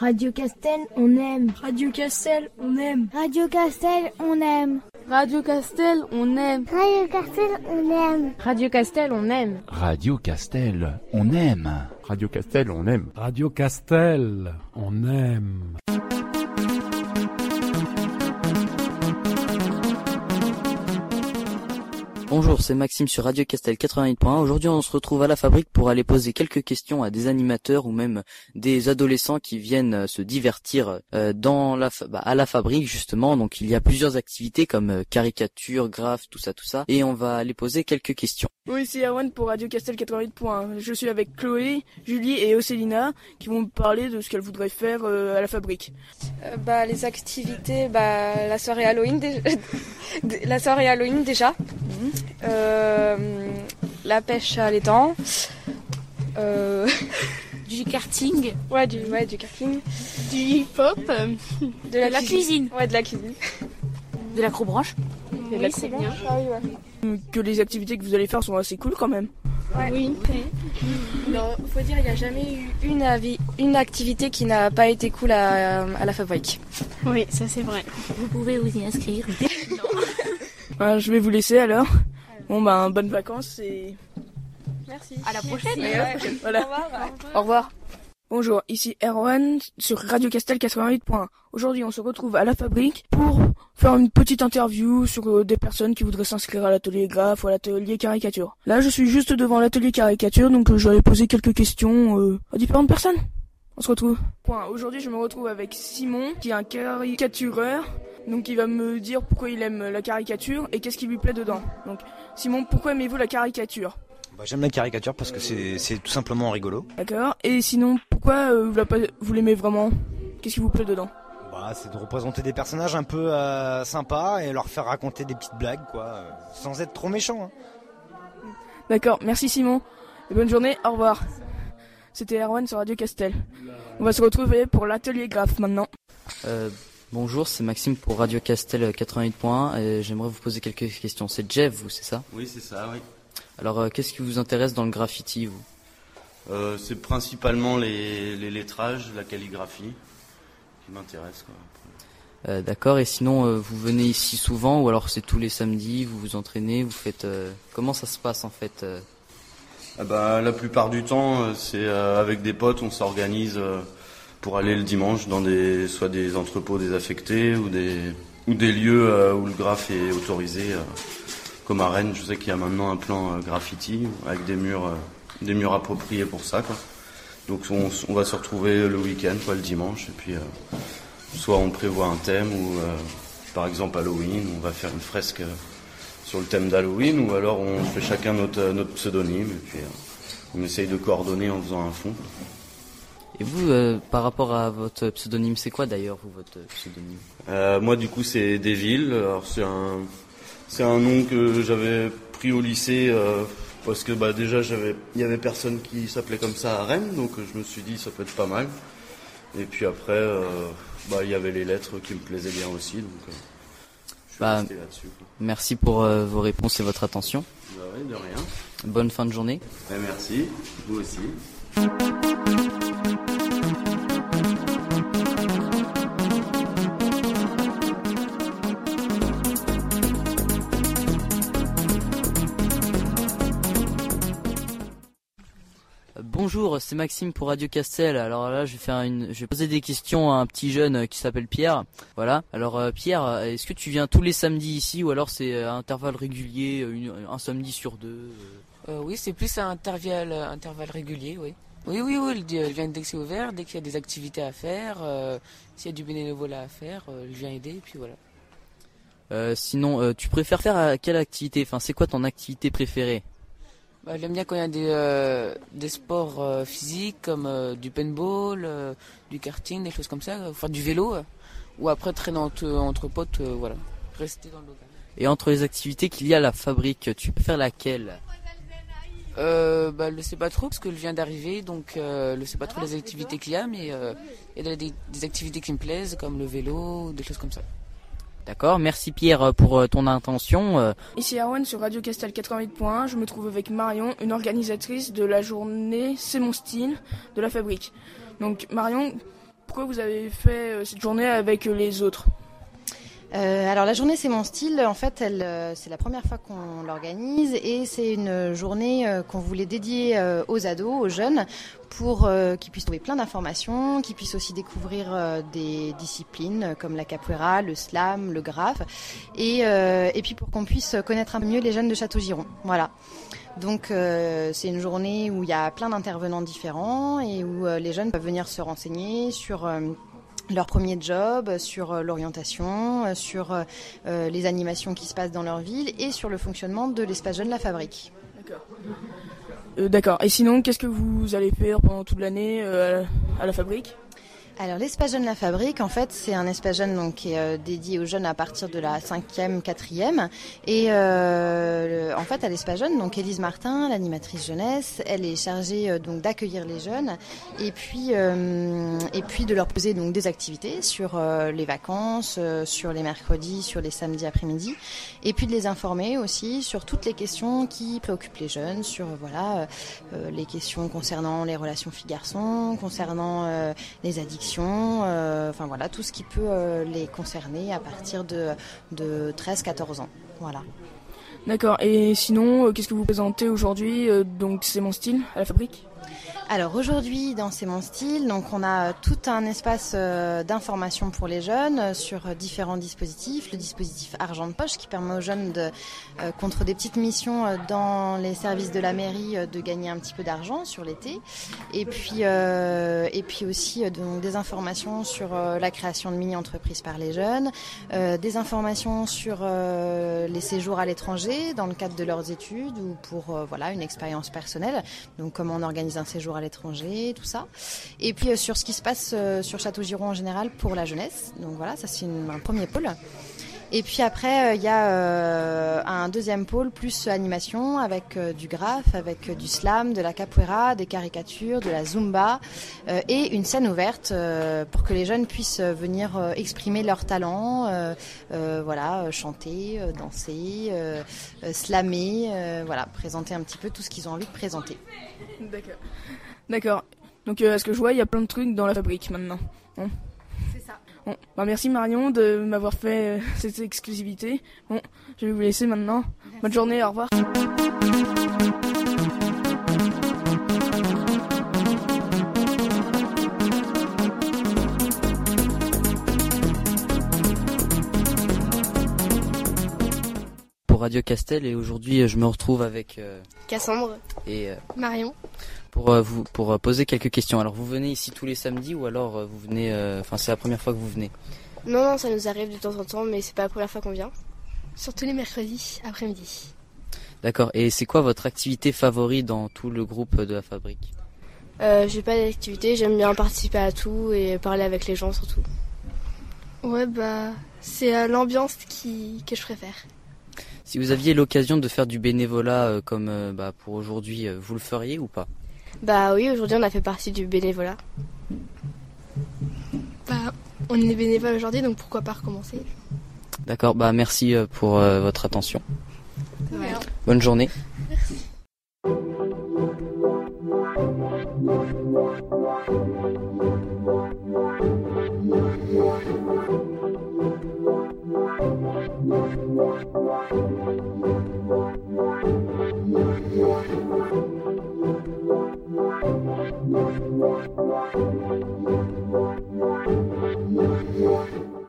Radio Castel, on aime. Radio Castel, on aime. Radio Castel, on aime. Radio Castel, on aime. Radio Castel, on aime. Radio Castel, on aime. Radio Castel, on aime. Radio Castel, on aime. Radio Castel, on aime. Bonjour, c'est Maxime sur Radio Castel 88.1. Aujourd'hui, on se retrouve à la fabrique pour aller poser quelques questions à des animateurs ou même des adolescents qui viennent euh, se divertir euh, dans la bah, à la fabrique justement. Donc, il y a plusieurs activités comme euh, caricature, graphe, tout ça, tout ça, et on va aller poser quelques questions. Oui, c'est Erwan pour Radio Castel 88.1. Je suis avec Chloé, Julie et Océlina qui vont me parler de ce qu'elles voudraient faire à la fabrique. Euh, bah, les activités, bah, la soirée Halloween, la soirée Halloween déjà. Euh, la pêche à l'étang. Euh, du karting. Ouais, du, ouais, du karting. Du hip-hop. De la, cuisine. Ouais, de la cuisine. De l'acrobranche. Oui, c'est bien. Ah que les activités que vous allez faire sont assez cool quand même. Oui. Il faut dire, il n'y a jamais eu une, activité qui n'a pas été cool à, à la fabrique. Oui, ça c'est vrai. Vous pouvez vous y inscrire. Je vais vous laisser alors. Bon ben, bonnes vacances et... Merci. À la prochaine. Voilà. Au revoir. Au revoir. Bonjour, ici Erwan sur Radio Castel 88.1. Aujourd'hui, on se retrouve à la fabrique pour faire une petite interview sur euh, des personnes qui voudraient s'inscrire à l'atelier graphe ou à l'atelier caricature. Là, je suis juste devant l'atelier caricature, donc euh, je vais poser quelques questions euh, à différentes personnes. On se retrouve. Aujourd'hui, je me retrouve avec Simon, qui est un caricatureur. Donc, il va me dire pourquoi il aime la caricature et qu'est-ce qui lui plaît dedans. Donc, Simon, pourquoi aimez-vous la caricature? Bah, J'aime la caricature parce que c'est tout simplement rigolo. D'accord. Et sinon, pourquoi euh, vous l'aimez vraiment? Qu'est-ce qui vous plaît dedans? Bah, C'est de représenter des personnages un peu euh, sympas et leur faire raconter des petites blagues, quoi, euh, sans être trop méchant. Hein. D'accord. Merci Simon. Et bonne journée. Au revoir. C'était Erwan sur Radio Castel. On va se retrouver pour l'atelier graphe maintenant. Euh, bonjour, c'est Maxime pour Radio Castel 88.1 et j'aimerais vous poser quelques questions. C'est Jeff, vous, c'est ça? Oui, c'est ça, oui. Alors, euh, qu'est-ce qui vous intéresse dans le graffiti, vous? Euh, C'est principalement les, les, lettrages, la calligraphie qui m'intéresse. Euh, D'accord, et sinon, vous venez ici souvent ou alors c'est tous les samedis, vous vous entraînez, vous faites... comment ça se passe en fait ah bah, La plupart du temps, c'est avec des potes, on s'organise pour aller le dimanche dans des, soit des entrepôts désaffectés ou des, ou des lieux où le graphe est autorisé. Comme à Rennes, je sais qu'il y a maintenant un plan graffiti avec des murs, des murs appropriés pour ça. Quoi. Donc on, on, va se retrouver le week-end, quoi, le dimanche, et puis soit on prévoit un thème ou par exemple Halloween, on va faire une fresque sur le thème d'Halloween, ou alors on fait chacun notre, notre pseudonyme, et puis euh, on essaye de coordonner en faisant un fond. Et vous, euh, par rapport à votre pseudonyme, c'est quoi d'ailleurs, vous, votre pseudonyme? Euh, Moi, du coup, c'est Deville. Alors, c'est un, c'est un nom que j'avais pris au lycée parce que bah, déjà, j'avais, il y avait personne qui s'appelait comme ça à Rennes, donc je me suis dit ça peut être pas mal. Et puis après, bah, il y avait les lettres qui me plaisaient bien aussi, donc bah, merci pour euh, vos réponses et votre attention. Bah de rien. Bonne fin de journée. Bah, merci, vous aussi. Bonjour, c'est Maxime pour Radio Castel. Alors là, je vais faire une, je vais poser des questions à un petit jeune euh, qui s'appelle Pierre. Voilà. Alors euh, Pierre, euh, est-ce que tu viens tous les samedis ici ou alors c'est un intervalle régulier, un samedi sur deux Oui, c'est plus un intervalle, intervalle régulier, oui. Oui, oui, oui, il vient dès que c'est ouvert, dès qu'il y a des activités à faire, s'il y a du bénévolat à faire, il vient aider et puis voilà. sinon, tu préfères faire quelle activité? Enfin, c'est quoi ton activité préférée? Bah, J'aime bien quand il y a des, euh, des sports euh, physiques comme euh, du paintball, du karting, des choses comme ça, faire du vélo, ou après traîner entre, entre potes, voilà, rester dans le local. Et entre les activités qu'il y a à la fabrique, tu peux faire laquelle? Euh, bah, je sais pas trop parce que je viens d'arriver, donc euh, je sais pas trop les activités qu'il y a, mais il y a des, des, activités qui me plaisent, comme le vélo, des choses comme ça. D'accord, merci Pierre pour euh, ton intention. Euh. Ici Arwen sur Radio Castel 88.1, je me trouve avec Marion, une organisatrice de la journée C'est mon style de la fabrique. Donc Marion, pourquoi vous avez fait euh, cette journée avec euh, les autres? Euh, alors la journée c'est mon style. En fait, elle, euh, c'est la première fois qu'on l'organise et c'est une journée euh, qu'on voulait dédier aux ados, aux jeunes, pour qu'ils puissent trouver plein d'informations, qu'ils puissent aussi découvrir des disciplines comme la capoeira, le slam, le graphe, et, et puis pour qu'on puisse connaître un peu mieux les jeunes de Château-Giron. Voilà. Donc c'est une journée où il y a plein d'intervenants différents et où les jeunes peuvent venir se renseigner sur leur premier job, sur euh, l'orientation, euh, sur euh, euh, les animations qui se passent dans leur ville et sur le fonctionnement de l'espace jeune La Fabrique. Euh, D'accord. Et sinon, qu'est-ce que vous allez faire pendant toute l'année euh, à la fabrique? Alors l'espace jeune La Fabrique, en fait, c'est un espace jeune donc, qui est euh, dédié aux jeunes à partir de la cinquième, quatrième. Et euh, en fait, à l'espace jeune, donc Élise Martin, l'animatrice jeunesse, elle est chargée euh, donc d'accueillir les jeunes et puis et puis de leur poser donc des activités sur les vacances, sur les mercredis, sur les samedis après-midi, et puis de les informer aussi sur toutes les questions qui préoccupent les jeunes, sur voilà les questions concernant les relations filles-garçons, concernant les addictions, euh, enfin voilà, tout ce qui peut euh, les concerner à partir de, de 13-14 ans. Voilà. D'accord. Et sinon, euh, qu'est-ce que vous présentez aujourd'hui Donc, c'est mon style à la fabrique? Alors aujourd'hui, dans C'est mon style, donc on a euh, tout un espace euh, d'information pour les jeunes euh, sur différents dispositifs. Le dispositif Argent de poche qui permet aux jeunes de, contre des petites missions dans les services de la mairie, de gagner un petit peu d'argent sur l'été. Et puis et puis aussi donc, des informations sur la création de mini-entreprises par les jeunes, des informations sur les séjours à l'étranger dans le cadre de leurs études ou pour voilà une expérience personnelle. Donc comment on organise un séjour à l'étranger, tout ça. Et puis euh, sur ce qui se passe euh, sur Château-Giron en général pour la jeunesse. Donc voilà, ça c'est un premier pôle. Et puis après, euh, il y a euh, un deuxième pôle plus animation avec euh, du graphe, avec du slam, de la capoeira, des caricatures, de la zumba et une scène ouverte pour que les jeunes puissent venir exprimer leur talent, euh, euh, voilà, chanter, danser, slammer, voilà, présenter un petit peu tout ce qu'ils ont envie de présenter. D'accord. D'accord. Donc, à ce que je vois, il y a plein de trucs dans la fabrique maintenant. Bon, bah merci Marion de m'avoir fait euh, cette exclusivité. Bon, je vais vous laisser maintenant. Bonne journée, au revoir. Pour Radio Castel et aujourd'hui euh, je me retrouve avec euh, Cassandre, et euh, Marion. pour euh, vous pour euh, poser quelques questions. Alors vous venez ici tous les samedis ou alors euh, vous venez euh, enfin c'est la première fois que vous venez? Non, non, ça nous arrive de temps en temps, mais c'est pas la première fois qu'on vient. Surtout les mercredis après-midi. D'accord. Et c'est quoi votre activité favorite dans tout le groupe de la fabrique? Euh, j'ai pas d'activité, j'aime bien participer à tout et parler avec les gens surtout. Ouais, bah, c'est l'ambiance qui, que je préfère. Si vous aviez l'occasion de faire du bénévolat euh, comme euh, bah, pour aujourd'hui, euh, vous le feriez ou pas? Bah oui, aujourd'hui on a fait partie du bénévolat. Bah, on est bénévole aujourd'hui, donc pourquoi pas recommencer? D'accord. Bah merci pour euh, votre attention. Ouais. Bonne journée.